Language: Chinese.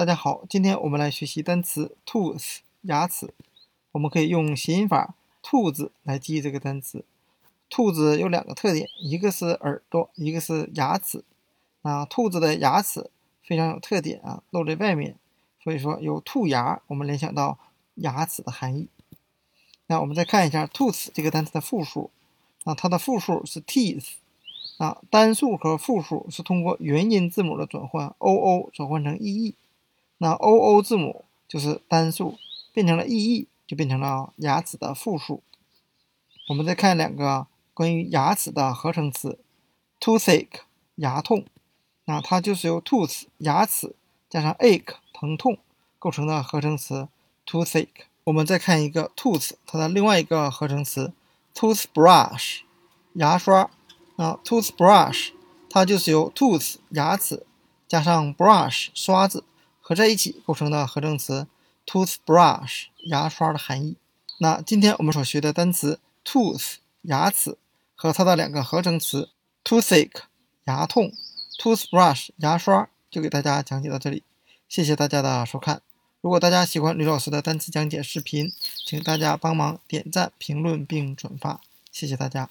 大家好，今天我们来学习单词 tooth 牙齿。我们可以用谐音法“兔子”来记忆这个单词。兔子有两个特点，一个是耳朵，一个是牙齿。那兔子的牙齿非常有特点啊，露在外面，所以说有兔牙，我们联想到牙齿的含义。那我们再看一下 tooth 这个单词的复数，啊，它的复数是 teeth。啊，单数和复数是通过元音字母的转换，o o 转换成 e e。那 o o 字母就是单数，变成了 e e 就变成了牙齿的复数。我们再看两个关于牙齿的合成词，toothache 牙痛，那它就是由 tooth 牙齿加上 ache 疼痛构成的合成词 toothache。我们再看一个 tooth 它的另外一个合成词 toothbrush 牙刷。那 toothbrush 它就是由 tooth 牙齿加上 brush 刷子合在一起构成的合成词 toothbrush 牙刷的含义。那今天我们所学的单词 tooth 牙齿和它的两个合成词 toothache 牙痛 toothbrush 牙刷就给大家讲解到这里，谢谢大家的收看。如果大家喜欢吕老师的单词讲解视频，请大家帮忙点赞、评论并转发，谢谢大家。